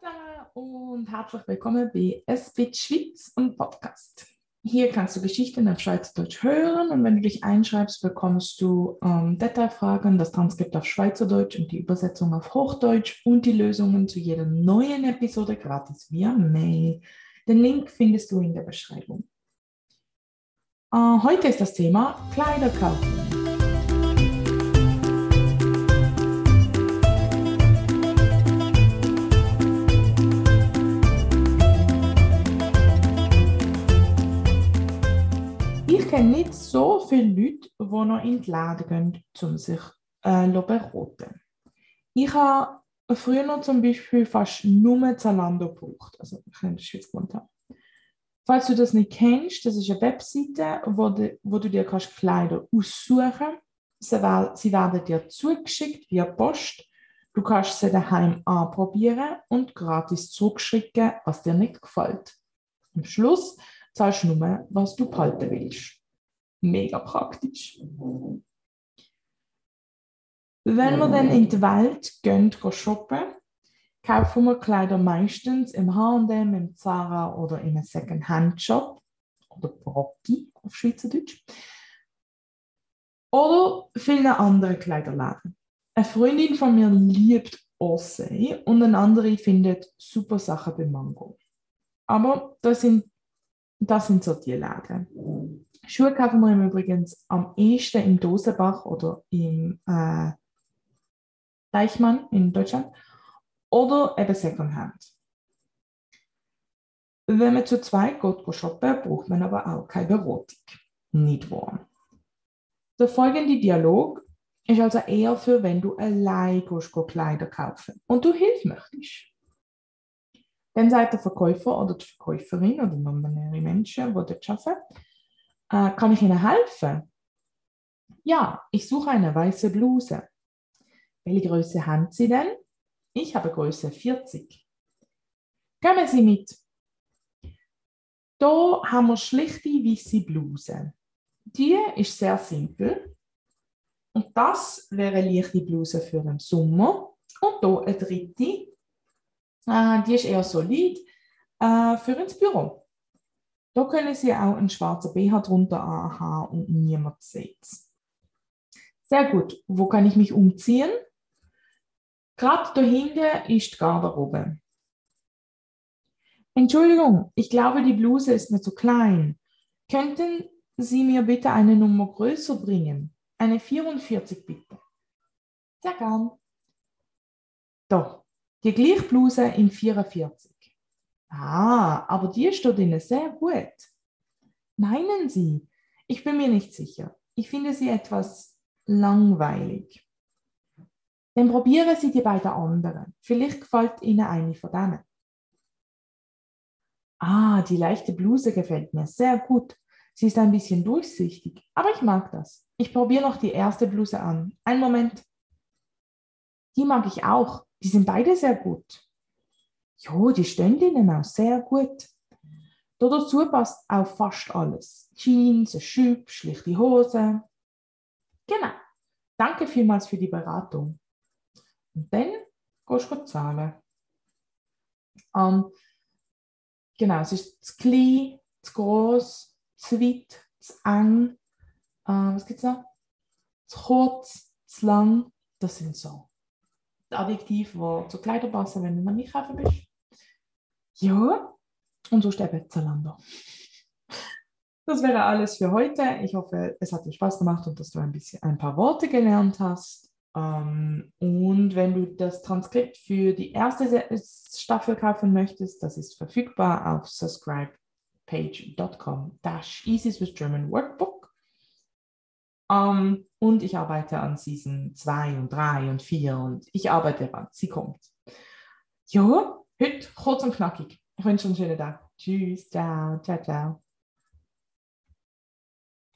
zusammen und herzlich willkommen bei SBIT Schweiz und Podcast. Hier kannst du Geschichten auf Schweizerdeutsch hören und wenn du dich einschreibst, bekommst du ähm, Detailfragen, das Transkript auf Schweizerdeutsch und die Übersetzung auf Hochdeutsch und die Lösungen zu jeder neuen Episode gratis via Mail. Den Link findest du in der Beschreibung. Äh, heute ist das Thema Kleider kaufen. Kenne nicht so viele Leute, die noch in die Läden gehen, um sich äh, beraten. Ich habe früher noch zum Beispiel fast nur Zalando gebraucht, also ich in der Schweiz gewohnt. Falls du das nicht kennst, das ist eine Webseite, wo, de, wo du dir kannst Kleider aussuchen kannst. Sie, sie werden dir zugeschickt via Post. Du kannst sie daheim anprobieren und gratis zurückschicken, was dir nicht gefällt. Am Schluss zahlst du nur, was du behalten willst mega praktisch. Wenn wir dann in die Welt gehen, gehen shoppen, kaufen wir Kleider meistens im H&M, im Zara oder in einem Second-Hand-Shop oder Brocki auf Schweizerdeutsch oder vielen anderen Kleiderläden. Eine Freundin von mir liebt Orsay und eine andere findet super Sachen bei Mango. Aber das sind, das sind so die Läden. Schuhe kaufen wir übrigens am ehesten im Dosenbach oder im äh, Deichmann in Deutschland oder eben Secondhand. Wenn man zu zweit geht shoppen, braucht man aber auch keine Beratung. Nicht wahr? Der folgende Dialog ist also eher für, wenn du allein gehst, Kleider kaufen und du Hilfe möchtest. Dann sagt der Verkäufer oder die Verkäuferin oder mehrere Menschen, die dort arbeiten, äh, kann ich Ihnen helfen? Ja, ich suche eine weiße Bluse. Welche Größe haben Sie denn? Ich habe Größe 40. Kommen Sie mit. Da haben wir schlichte weiße Bluse. Die ist sehr simpel. Und das wäre eine leichte Bluse für den Sommer. Und hier eine dritte. Äh, die ist eher solid äh, für ins Büro. Da können Sie auch einen schwarzen BH drunter anhaben und niemand sieht es. Sehr gut. Wo kann ich mich umziehen? Gerade dahinter ist die Garderobe. Entschuldigung, ich glaube, die Bluse ist mir zu klein. Könnten Sie mir bitte eine Nummer größer bringen? Eine 44 bitte. Sehr gern. Doch, die gleiche Bluse in 44. Ah, aber die steht Ihnen sehr gut. Meinen Sie? Ich bin mir nicht sicher. Ich finde sie etwas langweilig. Dann probieren Sie die beiden anderen. Vielleicht gefällt Ihnen eine von denen. Ah, die leichte Bluse gefällt mir sehr gut. Sie ist ein bisschen durchsichtig, aber ich mag das. Ich probiere noch die erste Bluse an. Einen Moment. Die mag ich auch. Die sind beide sehr gut. Ja, die stehen ihnen auch sehr gut. Dazu passt auch fast alles. Jeans, ein Schüpp, schlichte Hose. Genau. Danke vielmals für die Beratung. Und dann gehst du zahlen. Um, genau, es ist zu klein, zu groß, zu weit, zu eng. Uh, was gibt es noch? Zu kurz, zu lang. Das sind so Adjektive, die zu Kleider passen, wenn du noch nicht kaufen bist. Ja, und so eben Zalando. Das wäre alles für heute. Ich hoffe, es hat dir Spaß gemacht und dass du ein, bisschen, ein paar Worte gelernt hast. Ähm, und wenn du das Transkript für die erste Staffel kaufen möchtest, das ist verfügbar auf subscribepage.com dash easy with German Workbook. Um, und ich arbeite an Season 2 und 3 und 4 und ich arbeite daran. Sie kommt. Ja, Heute kurz und knackig. Ich wünsche einen schönen Tag. Tschüss, ciao, ciao, ciao.